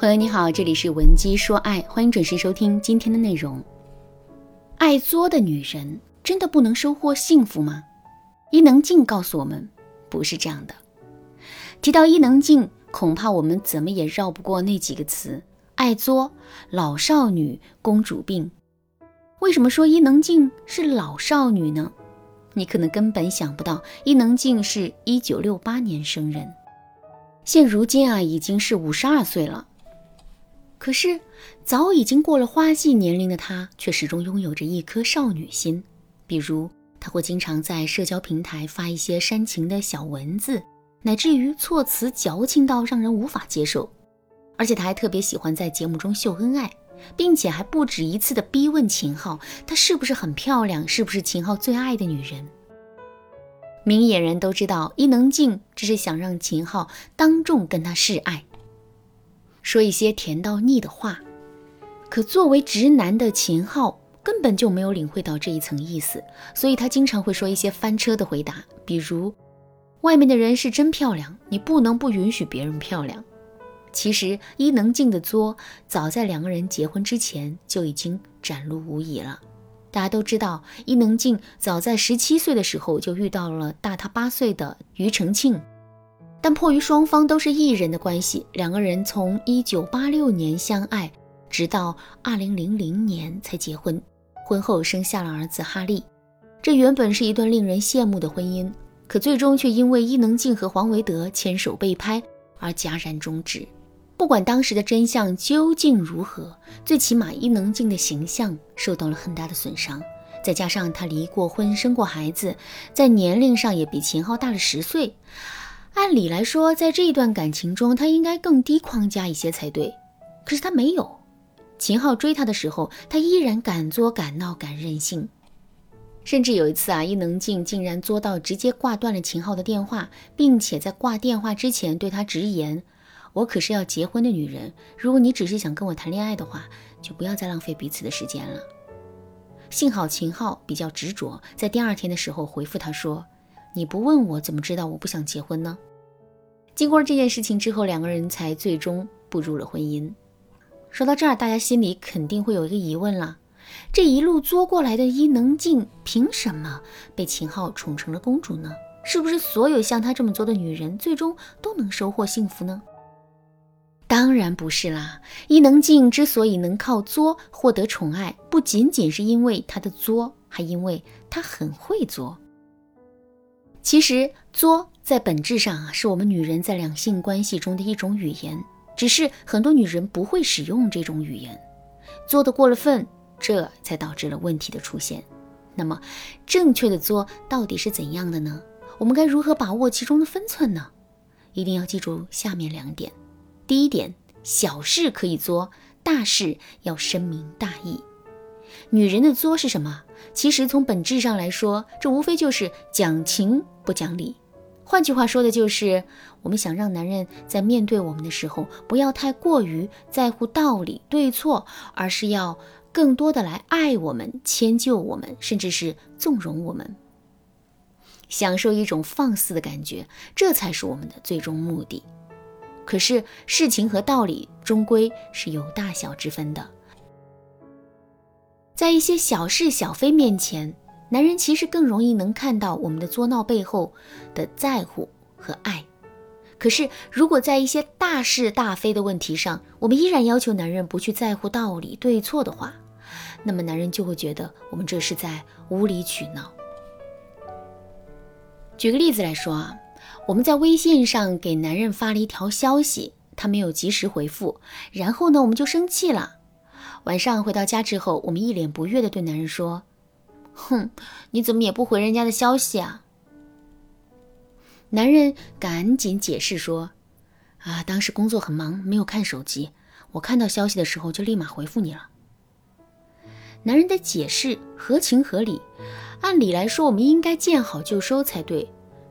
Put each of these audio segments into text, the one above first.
朋友你好，这里是文姬说爱，欢迎准时收听今天的内容。爱作的女人真的不能收获幸福吗？伊能静告诉我们，不是这样的。提到伊能静，恐怕我们怎么也绕不过那几个词：爱作、老少女、公主病。为什么说伊能静是老少女呢？你可能根本想不到，伊能静是一九六八年生人，现如今啊已经是五十二岁了。可是，早已经过了花季年龄的她，却始终拥有着一颗少女心。比如，她会经常在社交平台发一些煽情的小文字，乃至于措辞矫情到让人无法接受。而且，她还特别喜欢在节目中秀恩爱，并且还不止一次的逼问秦昊，她是不是很漂亮，是不是秦昊最爱的女人。明眼人都知道，伊能静只是想让秦昊当众跟她示爱。说一些甜到腻的话，可作为直男的秦昊根本就没有领会到这一层意思，所以他经常会说一些翻车的回答，比如“外面的人是真漂亮，你不能不允许别人漂亮。”其实伊能静的作早在两个人结婚之前就已经展露无遗了。大家都知道，伊能静早在十七岁的时候就遇到了大她八岁的庾澄庆。但迫于双方都是艺人的关系，两个人从一九八六年相爱，直到二零零零年才结婚。婚后生下了儿子哈利。这原本是一段令人羡慕的婚姻，可最终却因为伊能静和黄维德牵手被拍而戛然终止。不管当时的真相究竟如何，最起码伊能静的形象受到了很大的损伤。再加上她离过婚、生过孩子，在年龄上也比秦昊大了十岁。按理来说，在这一段感情中，他应该更低框架一些才对。可是他没有。秦昊追她的时候，他依然敢作敢闹敢任性。甚至有一次啊，伊能静竟然作到直接挂断了秦昊的电话，并且在挂电话之前对他直言：“我可是要结婚的女人，如果你只是想跟我谈恋爱的话，就不要再浪费彼此的时间了。”幸好秦昊比较执着，在第二天的时候回复他说：“你不问我怎么知道我不想结婚呢？”经过了这件事情之后，两个人才最终步入了婚姻。说到这儿，大家心里肯定会有一个疑问了：这一路作过来的伊能静，凭什么被秦昊宠成了公主呢？是不是所有像她这么做的女人，最终都能收获幸福呢？当然不是啦！伊能静之所以能靠作获得宠爱，不仅仅是因为她的作，还因为她很会作。其实作。在本质上啊，是我们女人在两性关系中的一种语言，只是很多女人不会使用这种语言，作的过了分，这才导致了问题的出现。那么，正确的作到底是怎样的呢？我们该如何把握其中的分寸呢？一定要记住下面两点：第一点，小事可以作，大事要深明大义。女人的作是什么？其实从本质上来说，这无非就是讲情不讲理。换句话说的就是，我们想让男人在面对我们的时候，不要太过于在乎道理对错，而是要更多的来爱我们、迁就我们，甚至是纵容我们，享受一种放肆的感觉，这才是我们的最终目的。可是事情和道理终归是有大小之分的，在一些小事小非面前。男人其实更容易能看到我们的作闹背后的在乎和爱，可是如果在一些大是大非的问题上，我们依然要求男人不去在乎道理对错的话，那么男人就会觉得我们这是在无理取闹。举个例子来说啊，我们在微信上给男人发了一条消息，他没有及时回复，然后呢我们就生气了。晚上回到家之后，我们一脸不悦地对男人说。哼，你怎么也不回人家的消息啊？男人赶紧解释说：“啊，当时工作很忙，没有看手机。我看到消息的时候就立马回复你了。”男人的解释合情合理，按理来说我们应该见好就收才对，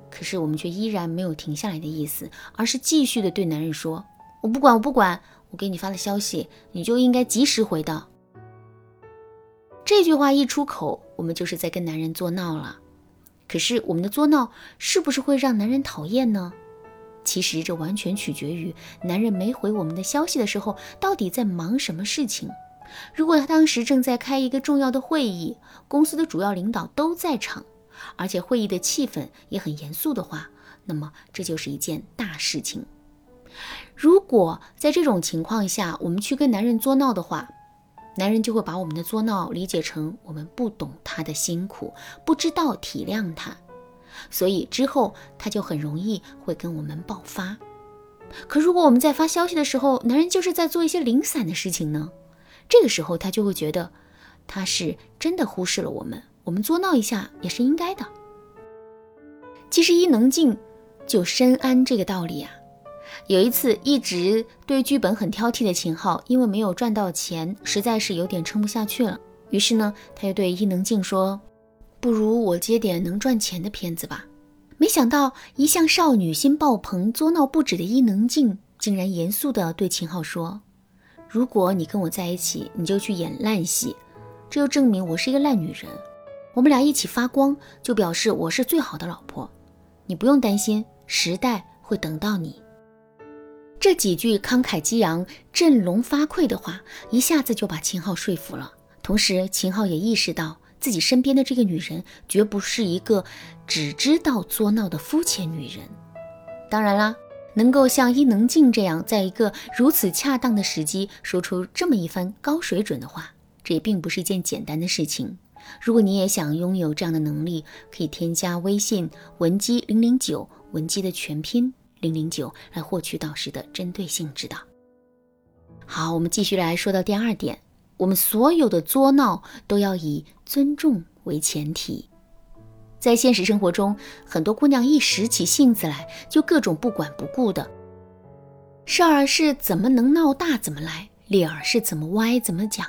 可是我们却依然没有停下来的意思，而是继续的对男人说：“我不管，我不管，给你发了消息，你就应该及时回的。”这句话一出口，我们就是在跟男人作闹了。可是我们的作闹是不是会让男人讨厌呢？其实这完全取决于男人没回我们的消息的时候，到底在忙什么事情。如果他当时正在开一个重要的会议，公司的主要领导都在场，而且会议的气氛也很严肃的话，那么这就是一件大事情。如果在这种情况下，我们去跟男人作闹的话，男人就会把我们的作闹理解成我们不懂他的辛苦，不知道体谅他，所以之后他就很容易会跟我们爆发。可如果我们在发消息的时候，男人就是在做一些零散的事情呢？这个时候他就会觉得他是真的忽视了我们，我们作闹一下也是应该的。其实伊能静就深谙这个道理啊。有一次，一直对剧本很挑剔的秦昊，因为没有赚到钱，实在是有点撑不下去了。于是呢，他就对伊能静说：“不如我接点能赚钱的片子吧。”没想到，一向少女心爆棚、作闹不止的伊能静，竟然严肃地对秦昊说：“如果你跟我在一起，你就去演烂戏，这就证明我是一个烂女人。我们俩一起发光，就表示我是最好的老婆。你不用担心，时代会等到你。”这几句慷慨激昂、振聋发聩的话，一下子就把秦昊说服了。同时，秦昊也意识到自己身边的这个女人绝不是一个只知道作闹的肤浅女人。当然啦，能够像伊能静这样，在一个如此恰当的时机说出这么一番高水准的话，这也并不是一件简单的事情。如果你也想拥有这样的能力，可以添加微信文姬零零九，文姬的全拼。零零九来获取导师的针对性指导。好，我们继续来说到第二点，我们所有的作闹都要以尊重为前提。在现实生活中，很多姑娘一拾起性子来，就各种不管不顾的事儿是怎么能闹大怎么来，理儿是怎么歪怎么讲。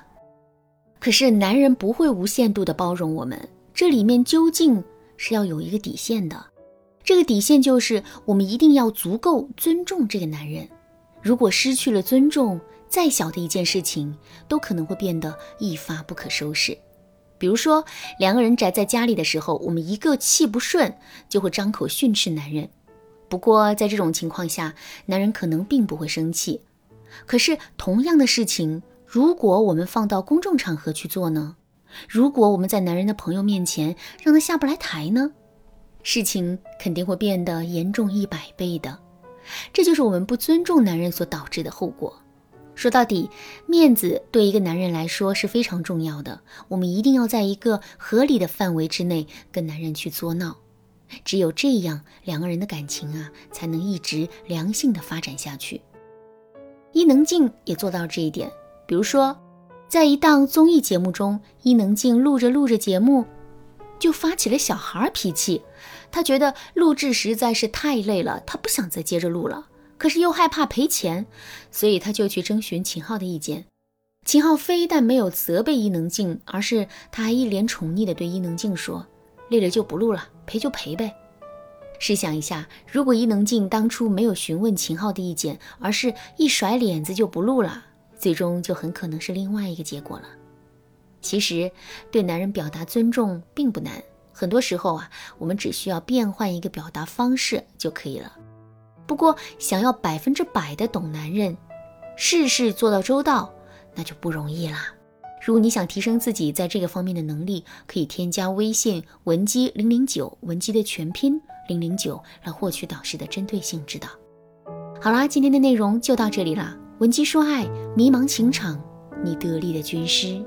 可是男人不会无限度的包容我们，这里面究竟是要有一个底线的。这个底线就是，我们一定要足够尊重这个男人。如果失去了尊重，再小的一件事情都可能会变得一发不可收拾。比如说，两个人宅在家里的时候，我们一个气不顺就会张口训斥男人。不过，在这种情况下，男人可能并不会生气。可是，同样的事情，如果我们放到公众场合去做呢？如果我们在男人的朋友面前让他下不来台呢？事情肯定会变得严重一百倍的，这就是我们不尊重男人所导致的后果。说到底，面子对一个男人来说是非常重要的，我们一定要在一个合理的范围之内跟男人去作闹，只有这样，两个人的感情啊才能一直良性的发展下去。伊能静也做到这一点，比如说，在一档综艺节目中，伊能静录着录着节目，就发起了小孩脾气。他觉得录制实在是太累了，他不想再接着录了，可是又害怕赔钱，所以他就去征询秦昊的意见。秦昊非但没有责备伊能静，而是他还一脸宠溺地对伊能静说：“累了就不录了，赔就赔呗。”试想一下，如果伊能静当初没有询问秦昊的意见，而是一甩脸子就不录了，最终就很可能是另外一个结果了。其实，对男人表达尊重并不难。很多时候啊，我们只需要变换一个表达方式就可以了。不过，想要百分之百的懂男人，事事做到周到，那就不容易啦。如果你想提升自己在这个方面的能力，可以添加微信文姬零零九，文姬的全拼零零九，来获取导师的针对性指导。好啦，今天的内容就到这里啦。文姬说爱，迷茫情场，你得力的军师。